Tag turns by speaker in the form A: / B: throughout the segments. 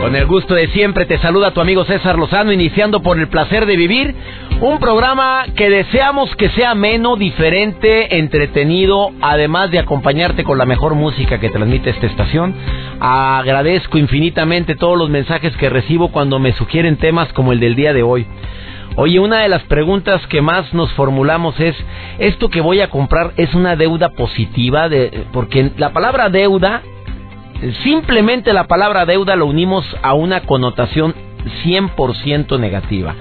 A: Con el gusto de siempre te saluda tu amigo César Lozano, iniciando por el placer de vivir, un programa que deseamos que sea menos, diferente, entretenido, además de acompañarte con la mejor música que transmite esta estación. Agradezco infinitamente todos los mensajes que recibo cuando me sugieren temas como el del día de hoy. Oye, una de las preguntas que más nos formulamos es, ¿esto que voy a comprar es una deuda positiva? De, porque la palabra deuda Simplemente la palabra deuda lo unimos a una connotación 100% negativa.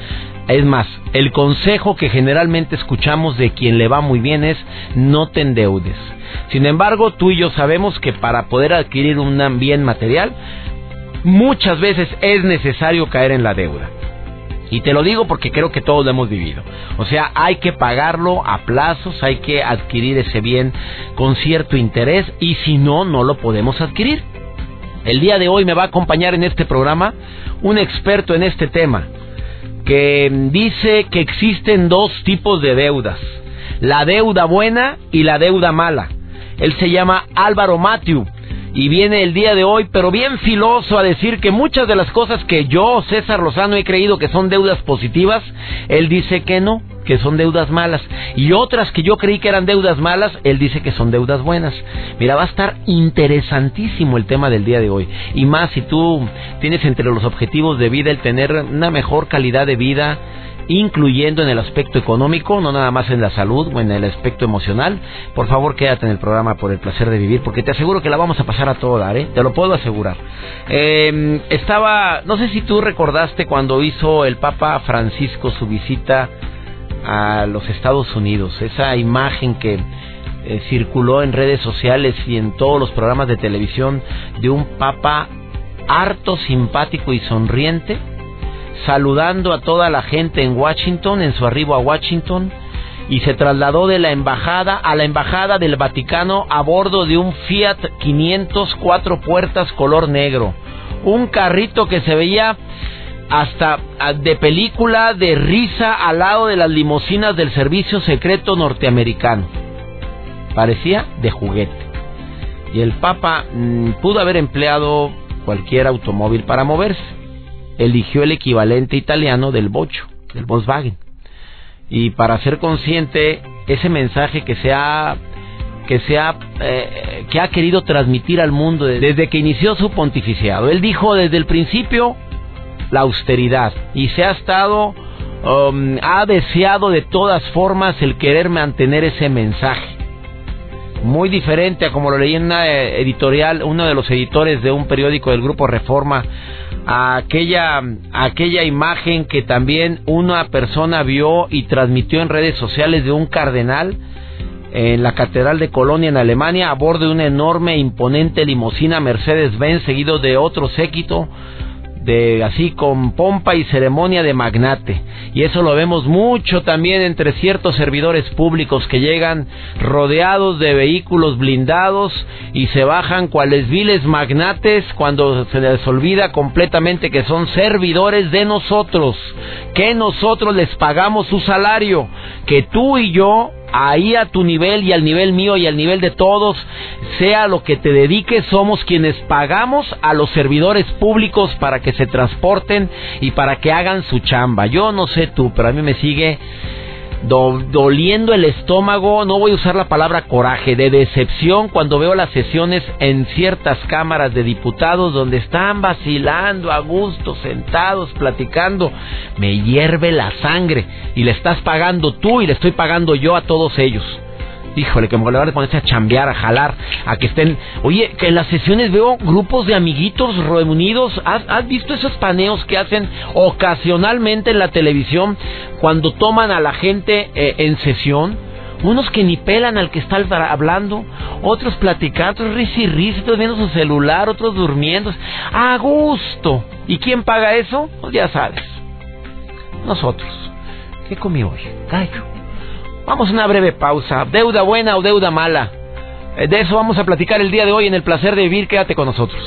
A: Es más, el consejo que generalmente escuchamos de quien le va muy bien es no te endeudes. Sin embargo, tú y yo sabemos que para poder adquirir un bien material, muchas veces es necesario caer en la deuda. Y te lo digo porque creo que todos lo hemos vivido. O sea, hay que pagarlo a plazos, hay que adquirir ese bien con cierto interés y si no, no lo podemos adquirir. El día de hoy me va a acompañar en este programa un experto en este tema que dice que existen dos tipos de deudas, la deuda buena y la deuda mala. Él se llama Álvaro Matthew y viene el día de hoy, pero bien filoso, a decir que muchas de las cosas que yo, César Lozano, he creído que son deudas positivas, él dice que no, que son deudas malas. Y otras que yo creí que eran deudas malas, él dice que son deudas buenas. Mira, va a estar interesantísimo el tema del día de hoy. Y más si tú tienes entre los objetivos de vida el tener una mejor calidad de vida, incluyendo en el aspecto económico, no nada más en la salud o en el aspecto emocional. Por favor, quédate en el programa por el placer de vivir, porque te aseguro que la vamos a pasar a todo dar, ¿eh? te lo puedo asegurar. Eh, estaba, no sé si tú recordaste cuando hizo el Papa Francisco su visita a los Estados Unidos, esa imagen que eh, circuló en redes sociales y en todos los programas de televisión de un Papa harto, simpático y sonriente saludando a toda la gente en Washington, en su arribo a Washington, y se trasladó de la embajada a la embajada del Vaticano a bordo de un Fiat 500 cuatro puertas color negro. Un carrito que se veía hasta ah, de película de risa al lado de las limusinas del servicio secreto norteamericano. Parecía de juguete. Y el Papa mm, pudo haber empleado cualquier automóvil para moverse eligió el equivalente italiano del bocho, del Volkswagen. Y para ser consciente, ese mensaje que se ha que eh, que ha querido transmitir al mundo desde que inició su pontificiado. Él dijo desde el principio la austeridad y se ha estado um, ha deseado de todas formas el querer mantener ese mensaje. Muy diferente a como lo leí en una editorial, uno de los editores de un periódico del grupo Reforma aquella, aquella imagen que también una persona vio y transmitió en redes sociales de un cardenal en la Catedral de Colonia en Alemania a bordo de una enorme imponente limusina Mercedes-Benz seguido de otro séquito de así con pompa y ceremonia de magnate. Y eso lo vemos mucho también entre ciertos servidores públicos que llegan rodeados de vehículos blindados y se bajan cuales viles magnates cuando se les olvida completamente que son servidores de nosotros, que nosotros les pagamos su salario, que tú y yo ahí a tu nivel y al nivel mío y al nivel de todos, sea lo que te dediques, somos quienes pagamos a los servidores públicos para que se transporten y para que hagan su chamba. Yo no sé tú, pero a mí me sigue doliendo el estómago, no voy a usar la palabra coraje, de decepción cuando veo las sesiones en ciertas cámaras de diputados donde están vacilando a gusto, sentados, platicando. Me hierve la sangre y le estás pagando tú y le estoy pagando yo a todos ellos híjole, que en lugar de ponerse a chambear, a jalar, a que estén... Oye, que en las sesiones veo grupos de amiguitos reunidos. ¿Has, visto esos paneos que hacen ocasionalmente en la televisión cuando toman a la gente eh, en sesión? unos que ni pelan al que está hablando, otros platicando, otros ris y ris, otros viendo su celular, otros durmiendo. A gusto. ¿Y quién paga eso? Pues ya sabes. Nosotros. ¿Qué comí hoy? Gallo. Vamos a una breve pausa. ¿Deuda buena o deuda mala? Eh, de eso vamos a platicar el día de hoy en el placer de vivir. Quédate con nosotros.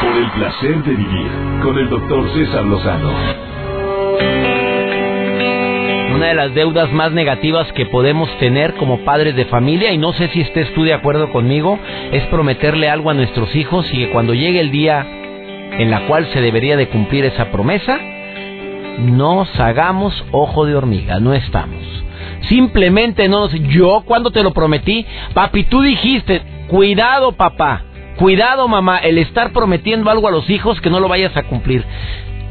B: Por el placer de vivir con el doctor César Lozano.
A: Una de las deudas más negativas que podemos tener como padres de familia, y no sé si estés tú de acuerdo conmigo, es prometerle algo a nuestros hijos y que cuando llegue el día en la cual se debería de cumplir esa promesa, nos hagamos ojo de hormiga, no estamos. Simplemente no nos... Yo cuando te lo prometí, papi, tú dijiste, cuidado papá, cuidado mamá, el estar prometiendo algo a los hijos que no lo vayas a cumplir.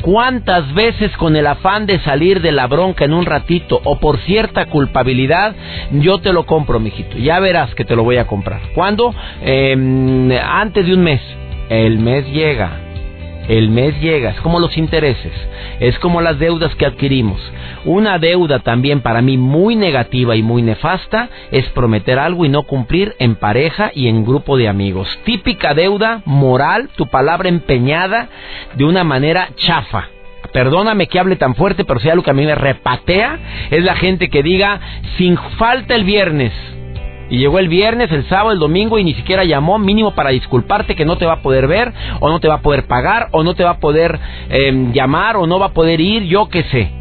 A: ¿Cuántas veces con el afán de salir de la bronca en un ratito o por cierta culpabilidad, yo te lo compro, mijito? Ya verás que te lo voy a comprar. ¿Cuándo? Em, antes de un mes. El mes llega el mes llega, es como los intereses, es como las deudas que adquirimos. Una deuda también para mí muy negativa y muy nefasta es prometer algo y no cumplir en pareja y en grupo de amigos. Típica deuda moral, tu palabra empeñada de una manera chafa. Perdóname que hable tan fuerte, pero si algo que a mí me repatea es la gente que diga sin falta el viernes y llegó el viernes, el sábado, el domingo y ni siquiera llamó mínimo para disculparte que no te va a poder ver o no te va a poder pagar o no te va a poder em, llamar o no va a poder ir, yo qué sé.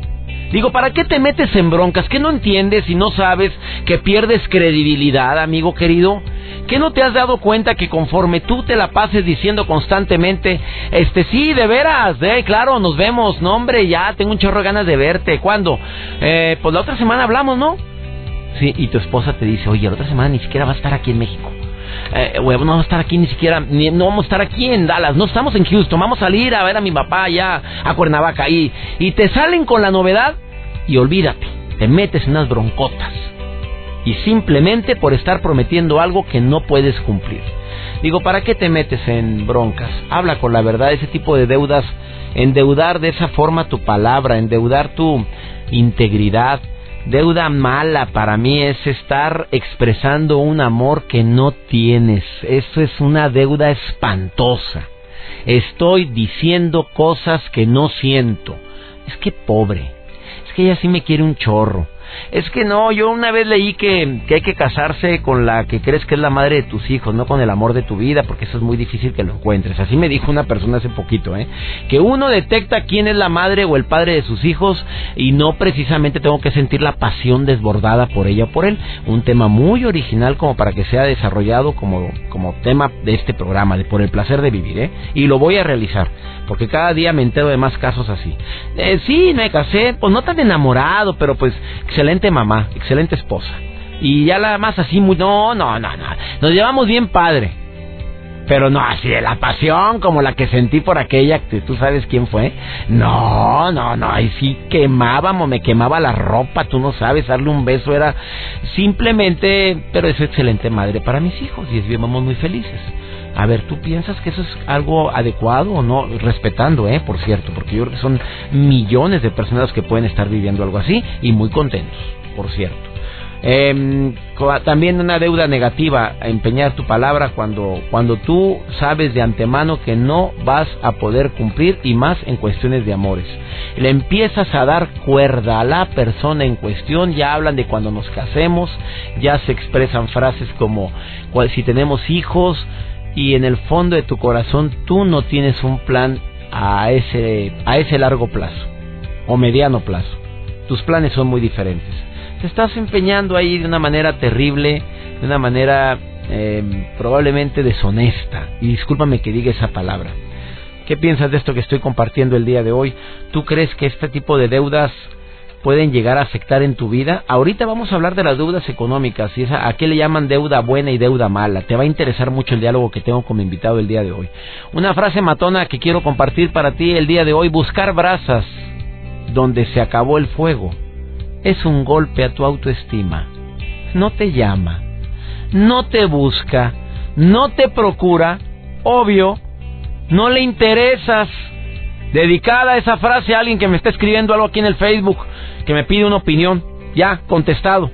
A: Digo, ¿para qué te metes en broncas? ¿Qué no entiendes y no sabes que pierdes credibilidad, amigo querido? ¿Qué no te has dado cuenta que conforme tú te la pases diciendo constantemente, este sí, de veras, eh, claro, nos vemos, no hombre, ya tengo un chorro de ganas de verte, ¿cuándo? Eh, pues la otra semana hablamos, ¿no? Sí, y tu esposa te dice, oye, la otra semana ni siquiera va a estar aquí en México. Eh, no vamos a estar aquí ni siquiera, no vamos a estar aquí en Dallas, no estamos en Houston, vamos a salir a ver a mi papá allá a Cuernavaca y, y te salen con la novedad y olvídate, te metes en unas broncotas y simplemente por estar prometiendo algo que no puedes cumplir. Digo, ¿para qué te metes en broncas? Habla con la verdad, ese tipo de deudas, endeudar de esa forma tu palabra, endeudar tu integridad, Deuda mala para mí es estar expresando un amor que no tienes. Eso es una deuda espantosa. Estoy diciendo cosas que no siento. Es que pobre. Es que ella sí me quiere un chorro. Es que no, yo una vez leí que, que, hay que casarse con la que crees que es la madre de tus hijos, no con el amor de tu vida, porque eso es muy difícil que lo encuentres. Así me dijo una persona hace poquito, ¿eh? Que uno detecta quién es la madre o el padre de sus hijos y no precisamente tengo que sentir la pasión desbordada por ella o por él. Un tema muy original como para que sea desarrollado como, como tema de este programa, de por el placer de vivir, ¿eh? Y lo voy a realizar, porque cada día me entero de más casos así. Eh, sí, me casé, pues no tan enamorado, pero pues excelente mamá, excelente esposa. Y ya la más así, muy, no, no, no, no. Nos llevamos bien padre. Pero no así de la pasión como la que sentí por aquella, que tú sabes quién fue. No, no, no, ahí sí quemábamos, me quemaba la ropa, tú no sabes, darle un beso era simplemente, pero es excelente madre para mis hijos y vivimos muy felices. A ver, ¿tú piensas que eso es algo adecuado o no? Respetando, ¿eh? Por cierto, porque yo creo que son millones de personas que pueden estar viviendo algo así y muy contentos, por cierto. Eh, también una deuda negativa, empeñar tu palabra cuando, cuando tú sabes de antemano que no vas a poder cumplir y más en cuestiones de amores. Le empiezas a dar cuerda a la persona en cuestión, ya hablan de cuando nos casemos, ya se expresan frases como si tenemos hijos, y en el fondo de tu corazón tú no tienes un plan a ese, a ese largo plazo o mediano plazo. Tus planes son muy diferentes. Te estás empeñando ahí de una manera terrible, de una manera em, probablemente deshonesta. Y discúlpame que diga esa palabra. ¿Qué piensas de esto que estoy compartiendo el día de hoy? ¿Tú crees que este tipo de deudas pueden llegar a afectar en tu vida. Ahorita vamos a hablar de las deudas económicas y esa, a qué le llaman deuda buena y deuda mala. Te va a interesar mucho el diálogo que tengo como invitado el día de hoy. Una frase matona que quiero compartir para ti el día de hoy. Buscar brasas donde se acabó el fuego es un golpe a tu autoestima. No te llama, no te busca, no te procura, obvio, no le interesas. Dedicada esa frase a alguien que me está escribiendo algo aquí en el Facebook que me pide una opinión. Ya, contestado.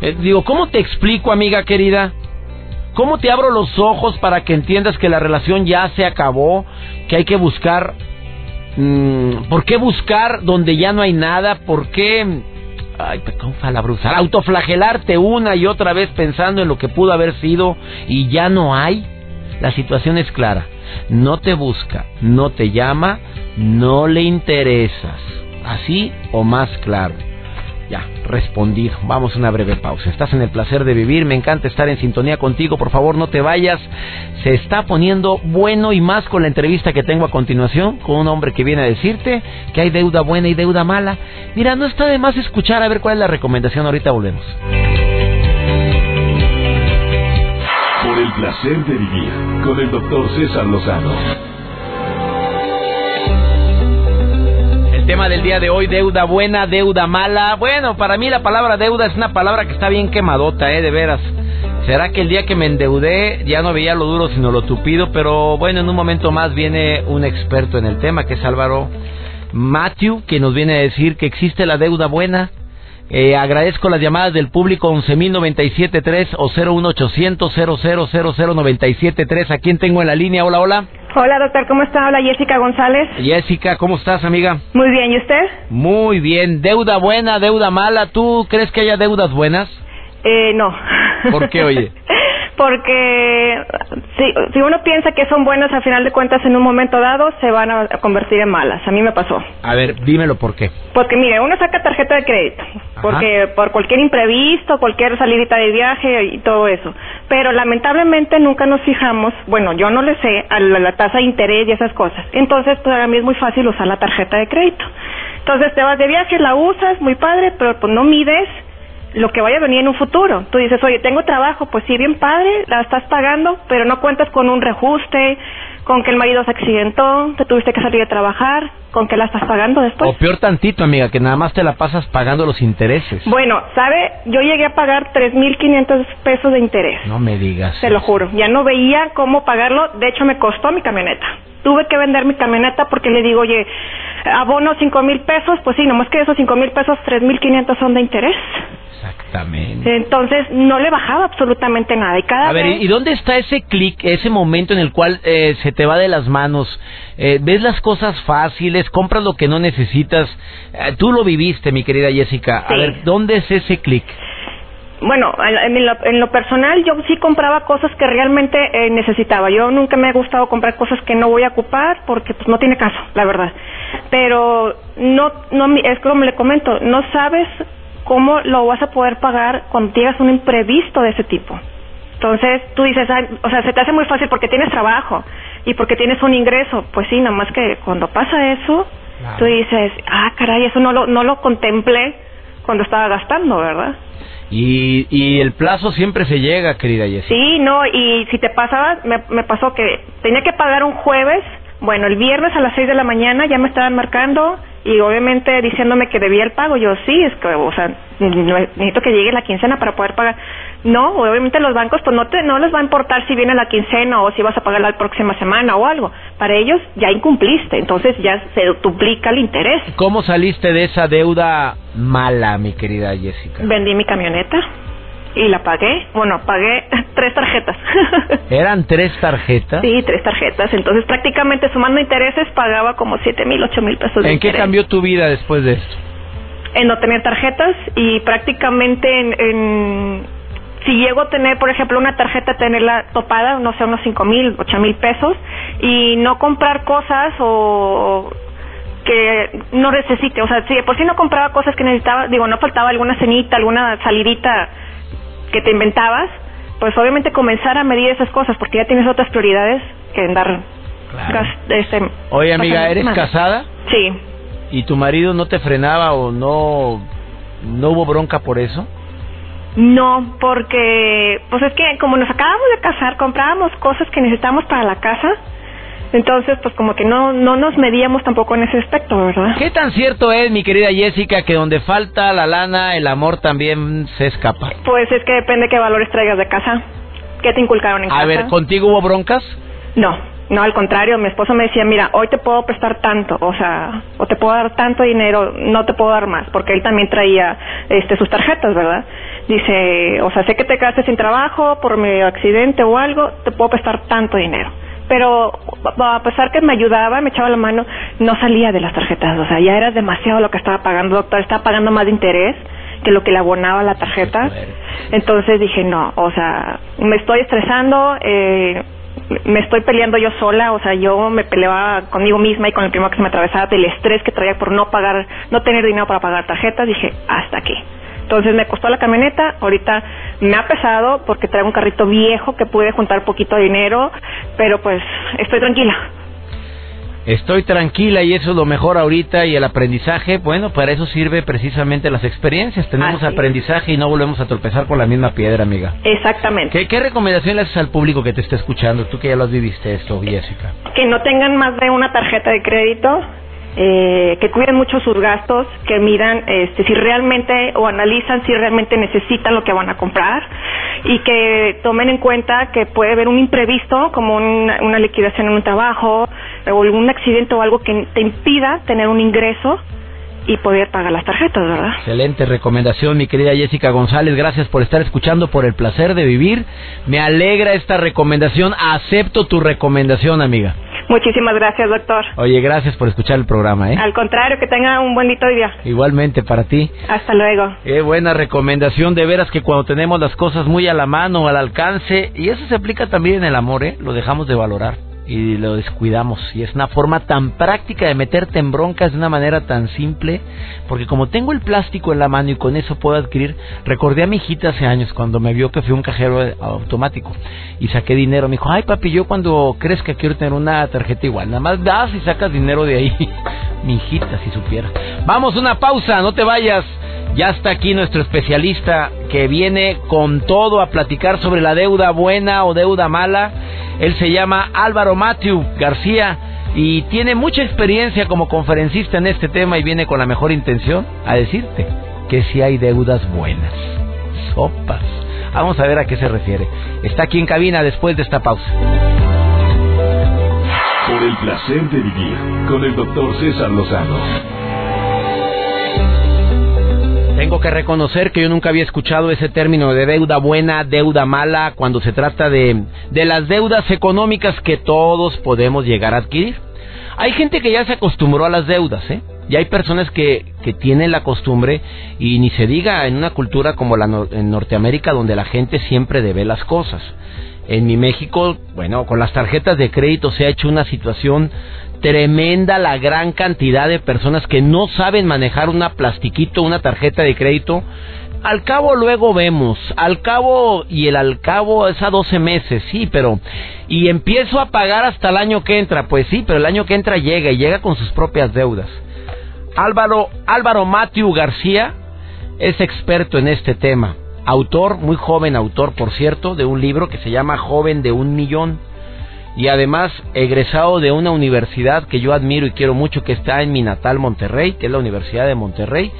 A: Eh, digo, ¿cómo te explico, amiga querida? ¿Cómo te abro los ojos para que entiendas que la relación ya se acabó? Que hay que buscar... Mm, ¿Por qué buscar donde ya no hay nada? ¿Por qué... Ay, brusa. Autoflagelarte una y otra vez pensando en lo que pudo haber sido y ya no hay. La situación es clara. No te busca, no te llama, no le interesas. Así o más claro. Ya, respondido. Vamos a una breve pausa. Estás en el placer de vivir. Me encanta estar en sintonía contigo. Por favor, no te vayas. Se está poniendo bueno y más con la entrevista que tengo a continuación con un hombre que viene a decirte que hay deuda buena y deuda mala. Mira, no está de más escuchar a ver cuál es la recomendación. Ahorita volvemos.
B: Por el placer de vivir con el doctor César Lozano.
A: Tema del día de hoy, deuda buena, deuda mala. Bueno, para mí la palabra deuda es una palabra que está bien quemadota, ¿eh? De veras. ¿Será que el día que me endeudé ya no veía lo duro sino lo tupido? Pero bueno, en un momento más viene un experto en el tema, que es Álvaro Matthew, que nos viene a decir que existe la deuda buena. Eh, agradezco las llamadas del público 11.097.3 o 01800 0000973. ¿A quién tengo en la línea? Hola, hola.
C: Hola, doctor, ¿cómo está? Hola, Jessica González.
A: Jessica, ¿cómo estás, amiga?
C: Muy bien, ¿y usted?
A: Muy bien. ¿Deuda buena, deuda mala? ¿Tú crees que haya deudas buenas?
C: Eh, no.
A: ¿Por qué, oye?
C: porque si, si uno piensa que son buenas, al final de cuentas, en un momento dado, se van a convertir en malas. A mí me pasó.
A: A ver, dímelo por qué.
C: Porque, mire, uno saca tarjeta de crédito, porque por cualquier imprevisto, cualquier salidita de viaje y todo eso. Pero lamentablemente nunca nos fijamos, bueno, yo no le sé a la, tasa de interés y esas cosas. Entonces, pues a mí es muy fácil usar la tarjeta de crédito. Entonces, te vas de viaje, la usas, muy padre, pero pues no mides lo que vaya a venir en un futuro. Tú dices, oye, tengo trabajo, pues sí, bien padre, la estás pagando, pero no cuentas con un reajuste, con que el marido se accidentó, te tuviste que salir a trabajar, con que la estás pagando después.
A: O peor tantito, amiga, que nada más te la pasas pagando los intereses.
C: Bueno, ¿sabe? Yo llegué a pagar 3.500 pesos de interés.
A: No me digas.
C: Te lo juro. Ya no veía cómo pagarlo. De hecho, me costó mi camioneta. Tuve que vender mi camioneta porque le digo, oye, abono cinco mil pesos. Pues sí, nomás que esos cinco mil pesos, 3.500 son de interés.
A: Exactamente.
C: Entonces no le bajaba absolutamente nada. Y cada
A: a ver, ¿y dónde está ese clic, ese momento en el cual eh, se te va de las manos? Eh, ¿Ves las cosas fáciles? ¿Compras lo que no necesitas? Eh, tú lo viviste, mi querida Jessica. A ver, ¿dónde es ese clic?
C: Bueno, en lo, personal yo sí compraba cosas que realmente necesitaba. Yo nunca me ha gustado comprar cosas que no voy a ocupar porque pues no tiene caso, la verdad. Pero no, no es como le comento, no sabes ¿cómo lo vas a poder pagar cuando llegas un imprevisto de ese tipo? Entonces tú dices, o sea, se te hace muy fácil porque tienes trabajo y porque tienes un ingreso. Pues sí, nada más que cuando pasa eso, tú dices, ah, caray, eso no lo, no lo contemplé cuando estaba gastando, ¿verdad?
A: Y, y el plazo siempre se llega, querida Jessica.
C: Sí, no, y si te pasaba, me, me pasó que tenía que pagar un jueves, bueno, el viernes a las seis de la mañana ya me estaban marcando y obviamente diciéndome que debía el pago, yo sí, es que, o sea, necesito que llegue la quincena para poder pagar. No, obviamente los bancos pues no te, no les va a importar si viene la quincena o si vas a pagar la próxima semana o algo. Para ellos ya incumpliste, entonces ya se duplica el interés.
A: ¿Cómo saliste de esa deuda mala, mi querida Jessica?
C: Vendí mi camioneta y la pagué. Bueno, pagué tres tarjetas.
A: ¿Eran tres tarjetas?
C: Sí, tres tarjetas. Entonces, prácticamente sumando intereses, pagaba como siete mil, ocho mil pesos.
A: ¿En qué cambió tu vida después de esto?
C: En no tener tarjetas y prácticamente en, si llego a tener, por ejemplo, una tarjeta, tenerla topada, no sé, unos cinco mil, ocho mil pesos, y no comprar cosas o que no necesite, o sea, si por si no compraba cosas que necesitaba, digo, no faltaba alguna cenita, alguna salidita que te inventabas, pues obviamente comenzar a medir esas cosas porque ya tienes otras prioridades que andar este,
A: Oye, amiga, ¿eres casada?
C: Sí.
A: ¿Y tu marido no te frenaba o no no hubo bronca por eso?
C: No, porque pues es que como nos acabamos de casar, comprábamos cosas que necesitamos para la casa entonces, pues como que no, no nos medíamos tampoco en ese aspecto, ¿verdad?
A: ¿Qué tan cierto es, mi querida Jessica, que donde falta la lana, el amor también se escapa?
C: Pues es que depende qué valores traigas de casa. ¿Qué te inculcaron en casa?
A: A ver, ¿contigo hubo broncas?
C: No. No, al contrario, mi esposo me decía, mira, hoy te puedo prestar tanto, o sea, o te puedo dar tanto dinero, no te puedo dar más, porque él también traía este, sus tarjetas, ¿verdad? Dice, o sea, sé que te quedaste sin trabajo por mi accidente o algo, te puedo prestar tanto dinero. Pero a pesar que me ayudaba, me echaba la mano, no salía de las tarjetas, o sea, ya era demasiado lo que estaba pagando, doctor, estaba pagando más de interés que lo que le abonaba la tarjeta. Entonces dije, no, o sea, me estoy estresando, eh, me estoy peleando yo sola, o sea, yo me peleaba conmigo misma y con el primo que se me atravesaba del estrés que traía por no pagar, no tener dinero para pagar tarjetas, dije, hasta aquí. Entonces me costó la camioneta, ahorita me ha pesado porque traigo un carrito viejo que pude juntar poquito de dinero, pero pues estoy tranquila.
A: Estoy tranquila y eso es lo mejor ahorita y el aprendizaje, bueno, para eso sirve precisamente las experiencias. Tenemos aprendizaje y no volvemos a tropezar con la misma piedra, amiga.
C: Exactamente.
A: ¿Qué, ¿Qué recomendación le haces al público que te está escuchando? Tú que ya lo viviste esto, Jessica.
C: Que no tengan más de una tarjeta de crédito, eh, que cuiden mucho sus gastos, que miran este, si realmente o analizan si realmente necesitan lo que van a comprar y que tomen en cuenta que puede haber un imprevisto como una, liquidación en un trabajo o algún accidente o algo que te impida tener un ingreso y poder pagar las tarjetas, ¿verdad?
A: Excelente recomendación, mi querida Jessica González. Gracias por estar escuchando, por el placer de vivir. Me alegra esta recomendación. Acepto tu recomendación, amiga.
C: Muchísimas gracias, doctor.
A: Oye, gracias por escuchar el programa, ¿eh?
C: Al contrario, que tenga un bonito día.
A: Igualmente para ti.
C: Hasta luego.
A: Qué buena recomendación, de veras que cuando tenemos las cosas muy a la mano, al alcance, y eso se aplica también en el amor, ¿eh? Lo dejamos de valorar y lo descuidamos. Y es una forma tan práctica de meterte en broncas de una manera tan simple, porque como tengo el plástico en la mano y con eso puedo adquirir, recordé a mi hijita hace años cuando me vio que fui un cajero automático y saqué dinero. Me dijo, ay papi, yo cuando crees que quiero tener una tarjeta igual, nada más das y sacas dinero de ahí. mi hijita, si supiera. Vamos, una pausa, no te vayas. Ya está aquí nuestro especialista que viene con todo a platicar sobre la deuda buena o deuda mala. Él se llama Álvaro Matthew García y tiene mucha experiencia como conferencista en este tema y viene con la mejor intención a decirte que si hay deudas buenas. Sopas. Vamos a ver a qué se refiere. Está aquí en cabina después de esta pausa.
B: Por el placer de vivir con el doctor César Lozano.
A: Tengo que reconocer que yo nunca había escuchado ese término de deuda buena, deuda mala, cuando se trata de, de las deudas económicas que todos podemos llegar a adquirir. Hay gente que ya se acostumbró a las deudas, ¿eh? Y hay personas que, que tienen la costumbre, y ni se diga en una cultura como la en Norteamérica, donde la gente siempre debe las cosas. En mi México, bueno, con las tarjetas de crédito se ha hecho una situación tremenda la gran cantidad de personas que no saben manejar una plastiquito, una tarjeta de crédito. Al cabo luego vemos, al cabo y el al cabo es a 12 meses, sí, pero y empiezo a pagar hasta el año que entra, pues sí, pero el año que entra llega y llega con sus propias deudas. Álvaro Álvaro Matthew García es experto en este tema, autor, muy joven autor, por cierto, de un libro que se llama Joven de un millón y además egresado de una universidad que yo admiro y quiero mucho que está en mi natal Monterrey, que es la Universidad de Monterrey.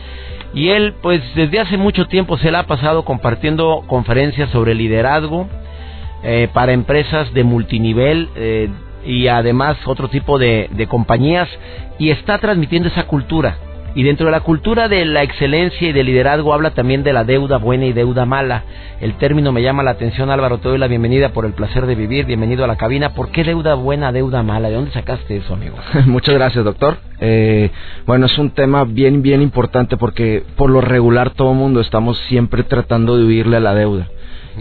A: Y él, pues desde hace mucho tiempo se le ha pasado compartiendo conferencias sobre liderazgo eh, para empresas de multinivel eh, y además otro tipo de compañías y está transmitiendo esa cultura y dentro de la cultura de la excelencia y del liderazgo habla también de la deuda buena y deuda mala. El término me llama la atención, Álvaro. Te doy la bienvenida por el placer de vivir. Bienvenido a la cabina. ¿Por qué deuda buena, deuda mala? ¿De dónde sacaste eso, amigo?
D: Muchas gracias, doctor. Eh, bueno, es un tema bien, bien importante porque por lo regular todo el mundo estamos siempre tratando de huirle a la deuda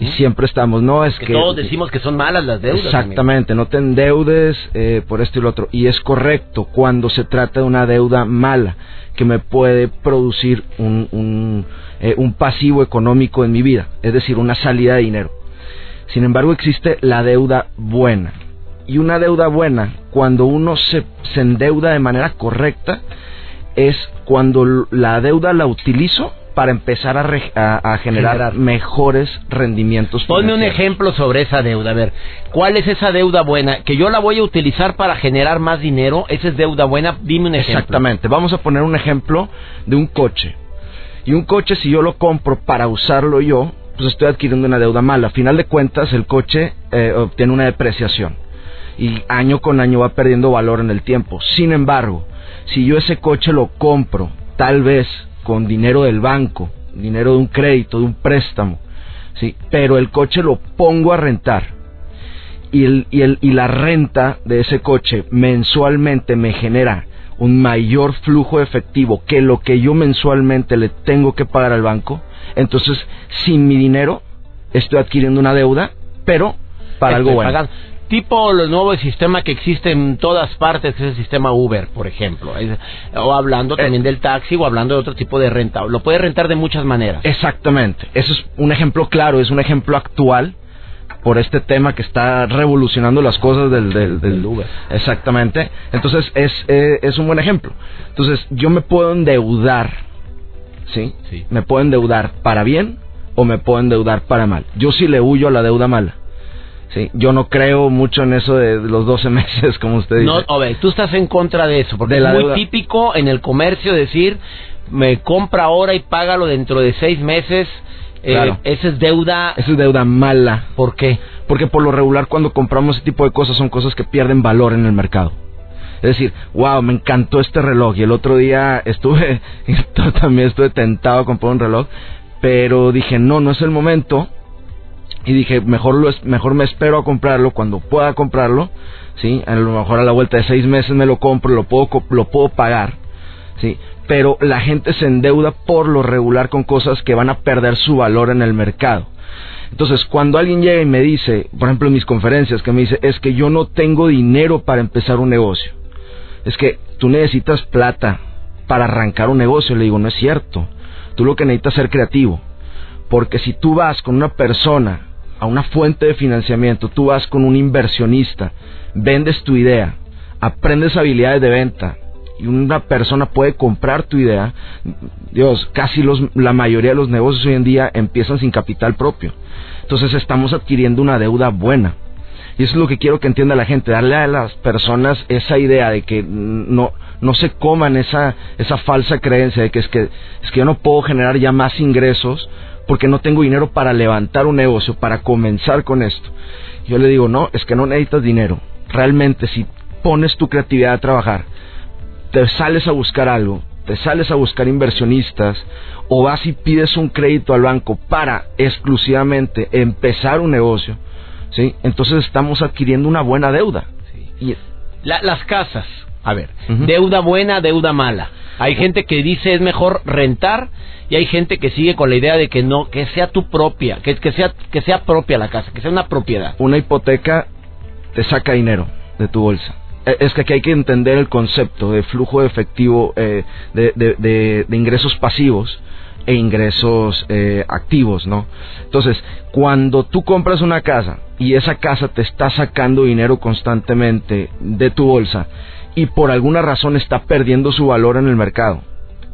D: y siempre estamos, no es que,
A: todos decimos que son malas las deudas.
D: Exactamente, no te endeudes eh, por esto y lo otro. Y es correcto cuando se trata de una deuda mala que me puede producir un, un, eh, un pasivo económico en mi vida, es decir, una salida de dinero. Sin embargo, existe la deuda buena. Y una deuda buena, cuando uno se, se endeuda de manera correcta, es cuando la deuda la utilizo para empezar a, generar, mejores rendimientos.
A: Ponme un ejemplo sobre esa deuda. A ver, ¿cuál es esa deuda buena? Que yo la voy a utilizar para generar más dinero. ¿Esa es deuda buena? Dime un ejemplo.
D: Exactamente. Vamos a poner un ejemplo de un coche. Y un coche, si yo lo compro para usarlo yo, pues estoy adquiriendo una deuda mala. A final de cuentas, el coche eh, obtiene una depreciación. y año con año va perdiendo valor en el tiempo. Sin embargo, si yo ese coche lo compro, tal vez con dinero del banco, dinero de un crédito, de un préstamo, ¿sí? pero el coche lo pongo a rentar y, el, y, el, y la renta de ese coche mensualmente me genera un mayor flujo de efectivo que lo que yo mensualmente le tengo que pagar al banco, entonces sin mi dinero estoy adquiriendo una deuda, pero para algo bueno.
A: Tipo el nuevo sistema que existe en todas partes, que es el sistema Uber, por ejemplo. O hablando eh. también del taxi o hablando de otro tipo de renta. Lo puede rentar de muchas maneras.
D: Exactamente. Eso es un ejemplo claro, es un ejemplo actual por este tema que está revolucionando las cosas del, del, Uber. Exactamente. Entonces es, eh, es un buen ejemplo. Entonces yo me puedo endeudar, ¿sí? ¿sí? Me puedo endeudar para bien o me puedo endeudar para mal. Yo sí le huyo a la deuda mala. Sí, yo no creo mucho en eso de los 12 meses, como usted dice. No,
A: tú estás en contra de eso, porque es muy típico en el comercio decir, me compra ahora y págalo dentro de seis meses eh, claro. esa es deuda.
D: Esa es deuda mala.
A: ¿Por qué?
D: Porque por lo regular cuando compramos ese tipo de cosas son cosas que pierden valor en el mercado. Es decir, wow, me encantó este reloj y el otro día estuve, también estuve tentado a comprar un reloj, pero dije, no, no es el momento. Y dije, mejor, lo mejor me espero a comprarlo cuando pueda comprarlo. ¿sí? A lo mejor a la vuelta de seis meses me lo compro, lo puedo, lo puedo pagar. ¿sí? pero la gente se endeuda por lo regular con cosas que van a perder su valor en el mercado. Entonces, cuando alguien llega y me dice, por ejemplo en mis conferencias, que me dice, es que yo no tengo dinero para empezar un negocio, es que tú necesitas plata para arrancar un negocio, le digo, no es cierto, tú lo que necesitas es ser creativo, porque si tú vas con una persona a una fuente de financiamiento, tú vas con un inversionista, vendes tu idea, aprendes habilidades de venta, y una persona puede comprar tu idea, Dios, casi los, la mayoría de los negocios hoy en día empiezan sin capital propio. Entonces estamos adquiriendo una deuda buena. Y eso es lo que quiero que entienda la gente, darle a las personas esa idea de que no, no se coman esa, esa falsa creencia de que es, que es que yo no puedo generar ya más ingresos porque no tengo dinero para levantar un negocio, para comenzar con esto. Yo le digo, no, es que no necesitas dinero. Realmente si pones tu creatividad a trabajar, te sales a buscar algo, te sales a buscar inversionistas o vas y pides un crédito al banco para exclusivamente empezar un negocio, ¿sí? Entonces estamos adquiriendo una buena deuda.
A: Y, las casas, a ver, deuda buena, deuda mala. Hay gente que dice es mejor rentar y hay gente que sigue con la idea de que no, que sea tu propia, que, que sea que sea propia la casa, que sea una propiedad.
D: Una hipoteca te saca dinero de tu bolsa. Eh, es que aquí hay que entender el concepto de flujo de efectivo eh, de, ingresos pasivos e ingresos eh, activos, ¿no? Entonces, cuando tú compras una casa y esa casa te está sacando dinero constantemente de tu bolsa y por alguna razón está perdiendo su valor en el mercado,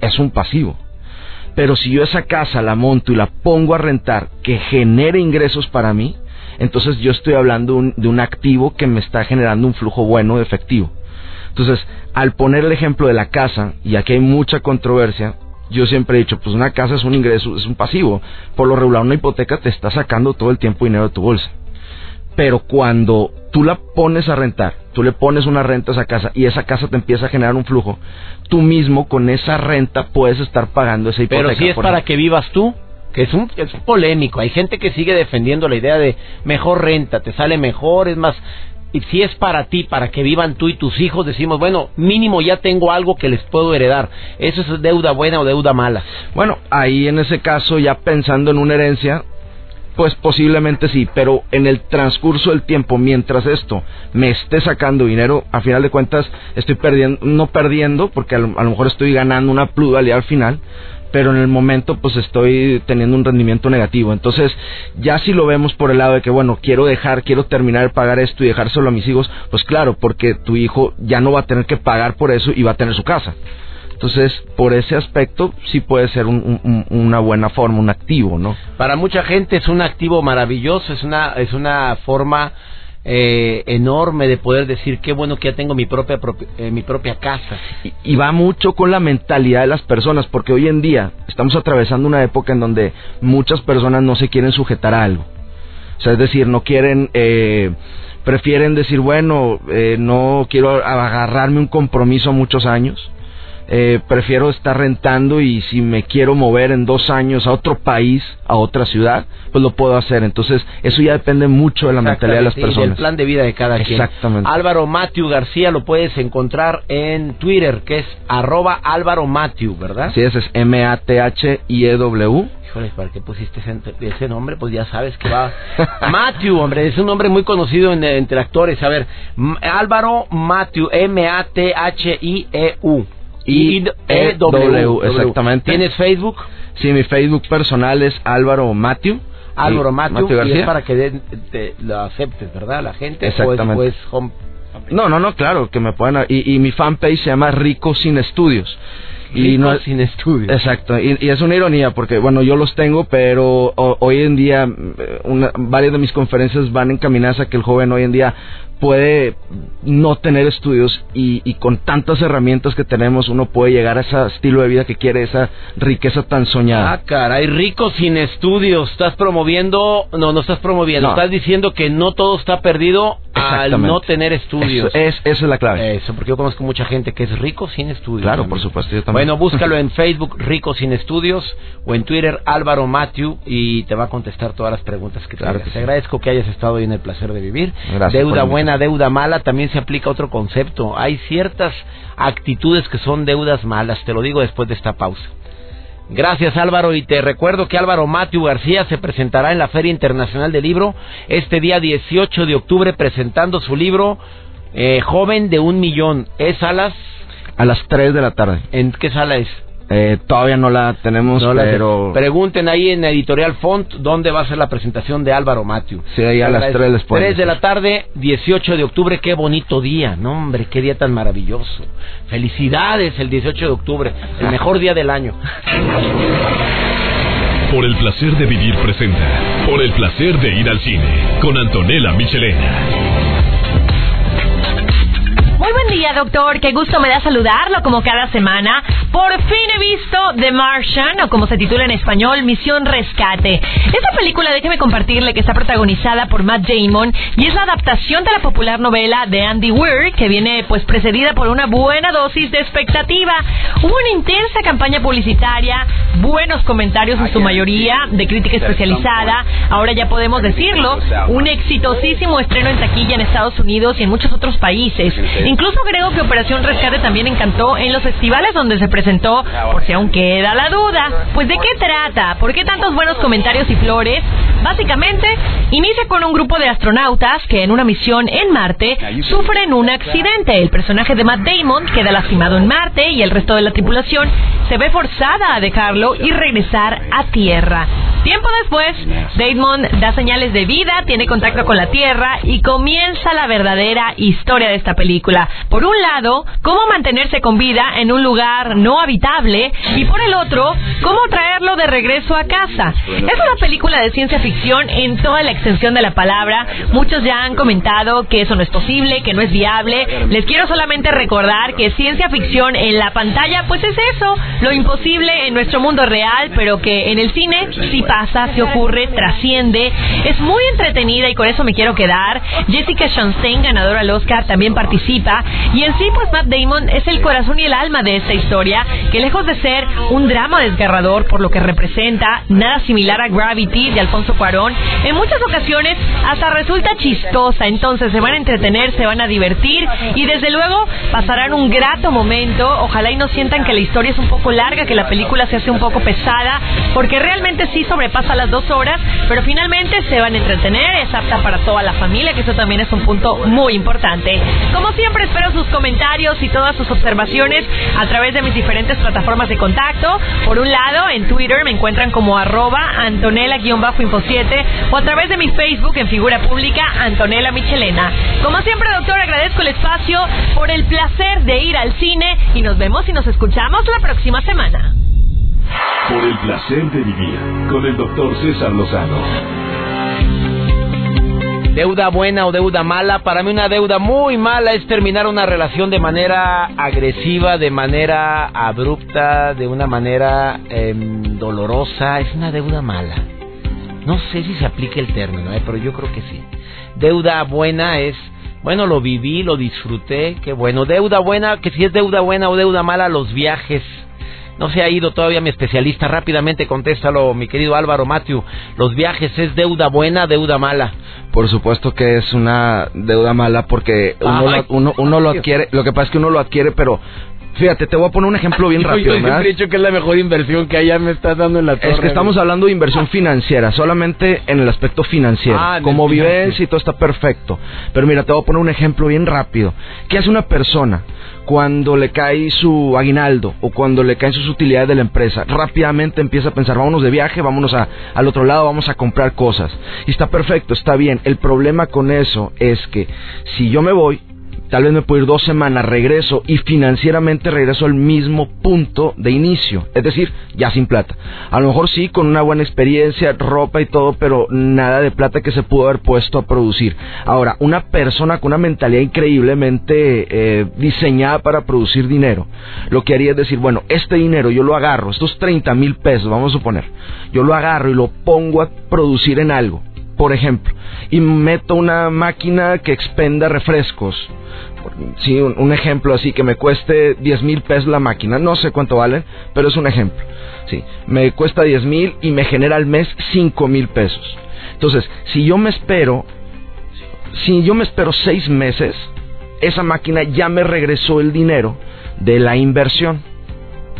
D: es un pasivo. Pero si yo esa casa la monto y la pongo a rentar que genere ingresos para mí, entonces yo estoy hablando de un activo que me está generando un flujo bueno de efectivo. Entonces, al poner el ejemplo de la casa, y aquí hay mucha controversia, yo siempre he dicho, pues una casa es un ingreso, es un pasivo. Por lo regular, una hipoteca te está sacando todo el tiempo dinero de tu bolsa. Pero cuando tú la pones a rentar, tú le pones una renta a esa casa y esa casa te empieza a generar un flujo, tú mismo con esa renta puedes estar pagando esa hipoteca.
A: Pero si es para que vivas tú que es un es polémico. Hay gente que sigue defendiendo la idea de mejor renta, te sale mejor, es más y si es para ti, para que vivan tú y tus hijos, decimos, bueno, mínimo ya tengo algo que les puedo heredar. ¿Eso es deuda buena o deuda mala?
D: Bueno, ahí en ese caso, ya pensando en una herencia, pues posiblemente sí, pero en el transcurso del tiempo, mientras esto me esté sacando dinero, a final de cuentas estoy perdiendo, no perdiendo, porque a lo, a lo mejor estoy ganando una pluralidad al final, pero en el momento pues estoy teniendo un rendimiento negativo. Entonces, ya si lo vemos por el lado de que, bueno, quiero dejar, quiero terminar de pagar esto y dejárselo a mis hijos, pues claro, porque tu hijo ya no va a tener que pagar por eso y va a tener su casa. Entonces, por ese aspecto, sí puede ser una buena forma, un activo, ¿no?
A: Para mucha gente es un activo maravilloso, es una, es una forma eh, enorme de poder decir qué bueno que ya tengo mi propia eh, mi propia casa
D: y, va mucho con la mentalidad de las personas porque hoy en día estamos atravesando una época en donde muchas personas no se quieren sujetar a algo O sea, es decir, no quieren, eh, prefieren decir, bueno, eh, no quiero agarrarme un compromiso a muchos años. Eh, prefiero estar rentando y si me quiero mover en dos años a otro país, a otra ciudad, pues lo puedo hacer. Entonces, eso ya depende mucho de la mentalidad de las
A: Exactamente, y
D: personas.
A: del plan de vida de cada quien.
D: Exactamente.
A: Álvaro Matthew García lo puedes encontrar en Twitter, que es arroba Álvaro Matthew, ¿verdad?
D: Así es, es M-A-T-H-I-E-W.
A: Híjole, ¿para qué pusiste ese, ese nombre? Pues ya sabes que va... Matthew, hombre, es un nombre muy conocido en- entre actores. A ver, M- Álvaro Matthew, M-A-T-H-I-E-U.
D: I-E-W, exactamente.
A: ¿Tienes Facebook?
D: Sí, mi Facebook personal es Álvaro Matthew.
A: Álvaro Matthew, y es para que te lo aceptes, ¿verdad? La gente.
D: Exactamente.
A: Pues, pues home-
D: No, no, no, claro, que me puedan... Y, y mi fanpage se llama Rico Sin Estudios. Y
A: Rico
D: no,
A: sin estudios.
D: Exacto, y, y es una ironía porque, bueno, yo los tengo, pero o- hoy en día eh, una- varias de mis conferencias van encaminadas a que el joven hoy en día puede no tener estudios y, y con tantas herramientas que tenemos uno puede llegar a ese estilo de vida que quiere, esa riqueza tan soñada.
A: Ah, caray, rico sin estudios. Estás promoviendo, no, no estás promoviendo,
D: No.
A: estás diciendo que no todo está perdido al no tener estudios.
D: Eso es, esa es la clave.
A: Eso, porque yo conozco mucha gente que es rico sin estudios.
D: Claro,
A: también.
D: por supuesto, yo también.
A: Bueno, búscalo en Facebook, Rico Sin Estudios, o en Twitter, Álvaro Matthew, y te va a contestar todas las preguntas que
D: Claro
A: tengas.
D: que
A: Te
D: sí.
A: agradezco que hayas estado hoy en el placer de vivir.
D: Gracias
A: deuda
D: la
A: buena, deuda mala, también se aplica otro concepto. Hay ciertas actitudes que son deudas malas, te lo digo después de esta pausa. Gracias Álvaro y te recuerdo que Álvaro Matthew García se presentará en la Feria Internacional del Libro este día 18 de octubre presentando su libro eh, Joven de un Millón. Es a las...
D: A las 3 de la tarde.
A: ¿En qué sala es?
D: Eh, todavía no la tenemos,
A: No la
D: pero...
A: Pregunten ahí en Editorial Font dónde va a ser la presentación de Álvaro Matthew.
D: Sí, ahí a las
A: Agradezco.
D: 3 les pueden
A: 3 de la tarde, 18 de octubre, qué bonito día. No, hombre, qué día tan maravilloso. Felicidades el 18 de octubre, el mejor día del año.
B: Por el placer de vivir presenta. Por el placer de ir al cine. Con Antonella Michelena.
E: Muy buen día, doctor. Qué gusto me da saludarlo como cada semana. Por fin he visto The Martian, o como se titula en español, Misión Rescate. Esta película, déjeme compartirle que está protagonizada por Matt Damon y es la adaptación de la popular novela de Andy Weir, que viene pues precedida por una buena dosis de expectativa. Hubo una intensa campaña publicitaria, buenos comentarios en su mayoría de crítica especializada. Ahora ya podemos decirlo, un exitosísimo estreno en taquilla en Estados Unidos y en muchos otros países. Incluso creo que Operación Rescate también encantó en los festivales donde se presentó, por si aún queda la duda. Pues ¿de qué trata? ¿Por qué tantos buenos comentarios y flores? Básicamente, inicia con un grupo de astronautas que en una misión en Marte sufren un accidente. El personaje de Matt Damon queda lastimado en Marte y el resto de la tripulación se ve forzada a dejarlo y regresar a Tierra. Tiempo después, Damon da señales de vida, tiene contacto con la Tierra y comienza la verdadera historia de esta película. Por un lado, cómo mantenerse con vida en un lugar no habitable y por el otro, cómo traerlo de regreso a casa. Es una película de ciencia ficción en toda la extensión de la palabra. Muchos ya han comentado que eso no es posible, que no es viable. Les quiero solamente recordar que ciencia ficción en la pantalla, pues es eso, lo imposible en nuestro mundo real, pero que en el cine sí pasa, sí ocurre, trasciende. Es muy entretenida y con eso me quiero quedar. Jessica Chastain, ganadora al Oscar, también participa. Y en sí, pues Matt Damon es el corazón y el alma de esta historia, que lejos de ser un drama desgarrador por lo que representa, nada similar a Gravity de Alfonso Cuarón, en muchas ocasiones hasta resulta chistosa. Entonces se van a entretener, se van a divertir y desde luego pasarán un grato momento. Ojalá y no sientan que la historia es un poco larga, que la película se hace un poco pesada, porque realmente sí sobrepasa las dos horas, pero finalmente se van a entretener, es apta para toda la familia, que eso también es un punto muy importante. Como siempre espero sus comentarios y todas sus observaciones a través de mis diferentes plataformas de contacto. Por un lado, en Twitter me encuentran como arroba Antonella-Info7 o a través de mi Facebook en figura pública Antonella Michelena. Como siempre, doctor, agradezco el espacio por el placer de ir al cine y nos vemos y nos escuchamos la próxima semana.
B: Por el placer de vivir. Con el doctor César Lozano.
A: Deuda buena o deuda mala, para mí una deuda muy mala es terminar una relación de manera agresiva, de manera abrupta, de una manera em, dolorosa, es una deuda mala. No sé si se aplica el término, ¿eh? pero yo creo que sí. Deuda buena es, bueno, lo viví, lo disfruté, qué bueno. Deuda buena, que si es deuda buena o deuda mala, los viajes. No se ha ido todavía mi especialista. Rápidamente contéstalo, mi querido Álvaro Matthew. ¿Los viajes es deuda buena, deuda mala?
D: Por supuesto que es una deuda mala porque uno, lo, uno, uno lo adquiere. Lo que pasa es que uno lo adquiere, pero fíjate, te voy a poner un ejemplo bien
A: Yo-
D: rápido.
A: Yo
D: ¿verdad?
A: siempre he dicho que es la mejor inversión que allá me estás dando en la torre.
D: Es que estamos hablando de inversión financiera, solamente en el aspecto financiero.
A: Ah,
D: Como vivencia y todo está perfecto. Pero mira, te voy a poner un ejemplo bien rápido. ¿Qué hace una persona cuando le cae su aguinaldo o cuando le caen sus utilidades de la empresa? Rápidamente empieza a pensar, vámonos de viaje, vámonos a- al otro lado, vamos a comprar cosas. Y está perfecto, está bien. El problema con eso es que si yo me voy, Tal vez me puedo ir dos semanas, regreso y financieramente regreso al mismo punto de inicio. Es decir, ya sin plata. A lo mejor sí, con una buena experiencia, ropa y todo, pero nada de plata que se pudo haber puesto a producir. Ahora, una persona con una mentalidad increíblemente eh, diseñada para producir dinero, lo que haría es decir, bueno, este dinero yo lo agarro, estos 30 mil pesos, vamos a suponer, yo lo agarro y lo pongo a producir en algo por ejemplo, y meto una máquina que expenda refrescos. Sí, un, ejemplo así, que me cueste 10 mil pesos la máquina, no sé cuánto valen, pero es un ejemplo. Sí, me cuesta 10 mil y me genera al mes 5 mil pesos. Entonces, si yo me espero, si yo me espero 6 meses, esa máquina ya me regresó el dinero de la inversión.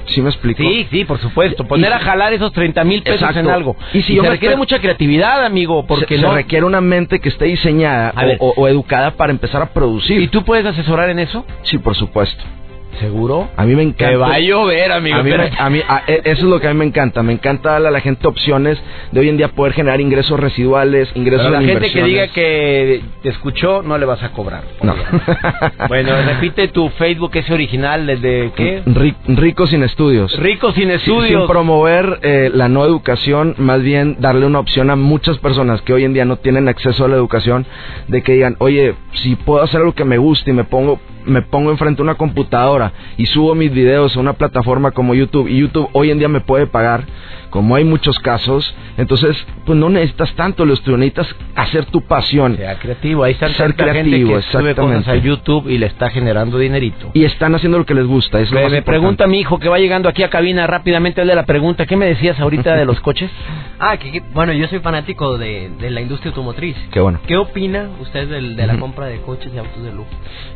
D: ¿Sí me explico?
A: Sí, sí, por supuesto. Poner
D: y-
A: a jalar esos 30 mil pesos
D: Exacto.
A: en algo.
D: Y si
A: Y
D: yo
A: se requiere
D: espero-
A: mucha creatividad, amigo, porque
D: se,
A: no...
D: se requiere una mente que esté diseñada o, o educada para empezar a producir.
A: ¿Y tú puedes asesorar en eso?
D: Sí, por supuesto.
A: ¿Seguro?
D: A mí me encanta.
A: Que va a llover, amigo.
D: A mí, me- a mí- a- e- eso es lo que a mí me encanta. Me encanta darle a la gente opciones de hoy en día poder generar ingresos residuales, ingresos
A: Pero la
D: en
A: gente que diga que te escuchó, no le vas a cobrar.
D: No.
A: Bueno, repite tu Facebook, ese original, desde qué?
D: Ri- Rico sin estudios.
A: Rico sin estudios.
D: Sin promover eh, la no educación, más bien darle una opción a muchas personas que hoy en día no tienen acceso a la educación, de que digan, oye, si puedo hacer algo que me guste y me pongo me pongo enfrente a una computadora y subo mis videos a una plataforma como YouTube y YouTube hoy en día me puede pagar como hay muchos casos entonces pues no necesitas tanto lo estudio necesitas hacer tu pasión
A: Sea creativo. Ahí está
D: Ser
A: tanta gente
D: creativo,
A: que sube cosas a YouTube y le está generando dinerito.
D: y están haciendo lo que les gusta es lo
A: Me,
D: más
A: me pregunta mi hijo que va llegando aquí a cabina rápidamente el de la pregunta. ¿Qué me decías ahorita de los coches?
F: Ah, que, que- bueno, yo soy fanático de, de la industria automotriz.
D: qué bueno
F: ¿Qué opina usted del- de la compra de coches y autos de lujo?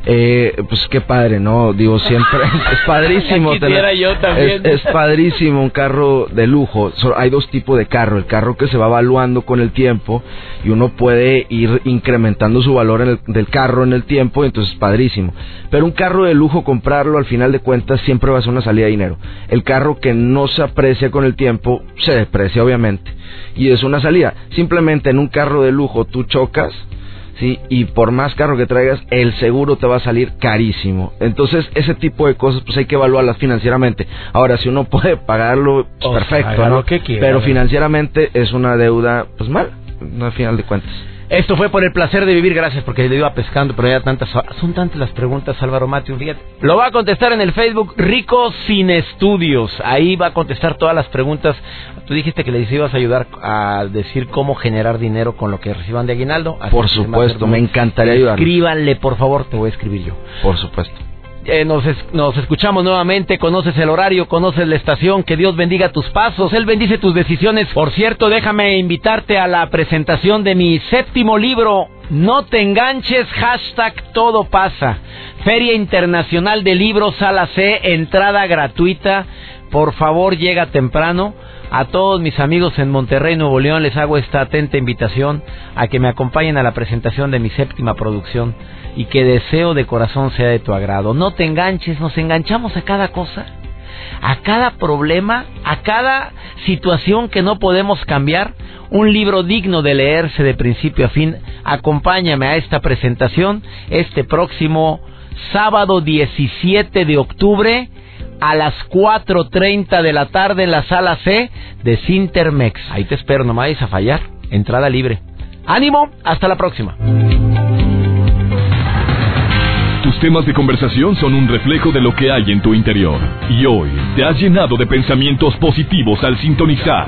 D: Eh, pues qué padre, ¿no? Digo, siempre es padrísimo. Tener-
A: yo también.
D: Es, es padrísimo un carro de lujo. So- hay dos tipos de carro. El carro que se va evaluando con el tiempo y uno puede ir incrementando su valor en el- del carro en el tiempo, entonces es padrísimo. Pero un carro de lujo, comprarlo al final de cuentas siempre va a ser una salida de dinero. El carro que no se aprecia con el tiempo se deprecia, obviamente. Y es una salida. Simplemente en un carro de lujo tú chocas ¿sí? Y por más carro que traigas, el seguro te va a salir carísimo. Entonces, ese tipo de cosas, pues hay que evaluarlas financieramente. Ahora, si uno puede pagarlo, pues,
A: sea,
D: perfecto,
A: haga
D: ¿no?
A: lo que quiera,
D: Pero financieramente es una deuda, pues mal, no al final de cuentas.
A: Esto fue por el placer de vivir, gracias porque le iba pescando, pero ya tantas, son tantas las preguntas, Álvaro Mateo, fíjate. Lo va a contestar en el Facebook Rico Sin Estudios, ahí va a contestar todas las preguntas. Tú dijiste que les ibas a ayudar a decir cómo generar dinero con lo que reciban de aguinaldo. así
D: Por supuesto, me encantaría ayudarlos.
A: Escríbanle, por favor, te voy a escribir yo.
D: Por supuesto.
A: Eh, nos, es- nos escuchamos nuevamente, conoces el horario, conoces la estación, que Dios bendiga tus pasos, Él bendice tus decisiones. Por cierto, déjame invitarte a la presentación de mi séptimo libro, No te enganches, hashtag todo pasa. Feria Internacional de Libros, Sala C, entrada gratuita. Por favor, llega temprano. A todos mis amigos en Monterrey, Nuevo León, les hago esta atenta invitación a que me acompañen a la presentación de mi séptima producción y que deseo de corazón sea de tu agrado. No te enganches, nos enganchamos a cada cosa, a cada problema, a cada situación que no podemos cambiar. Un libro digno de leerse de principio a fin. Acompáñame a esta presentación este próximo sábado 17 de octubre a las 4.30 de la tarde en la sala C de Cintermex. Ahí te espero, no me vayas a fallar. Entrada libre. Ánimo, hasta la próxima.
B: Tus temas de conversación son un reflejo de lo que hay en tu interior. Y hoy te has llenado de pensamientos positivos al sintonizar.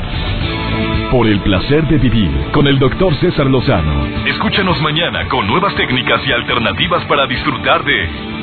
B: Por el placer de vivir con el doctor César Lozano. Escúchanos mañana con nuevas técnicas y alternativas para disfrutar de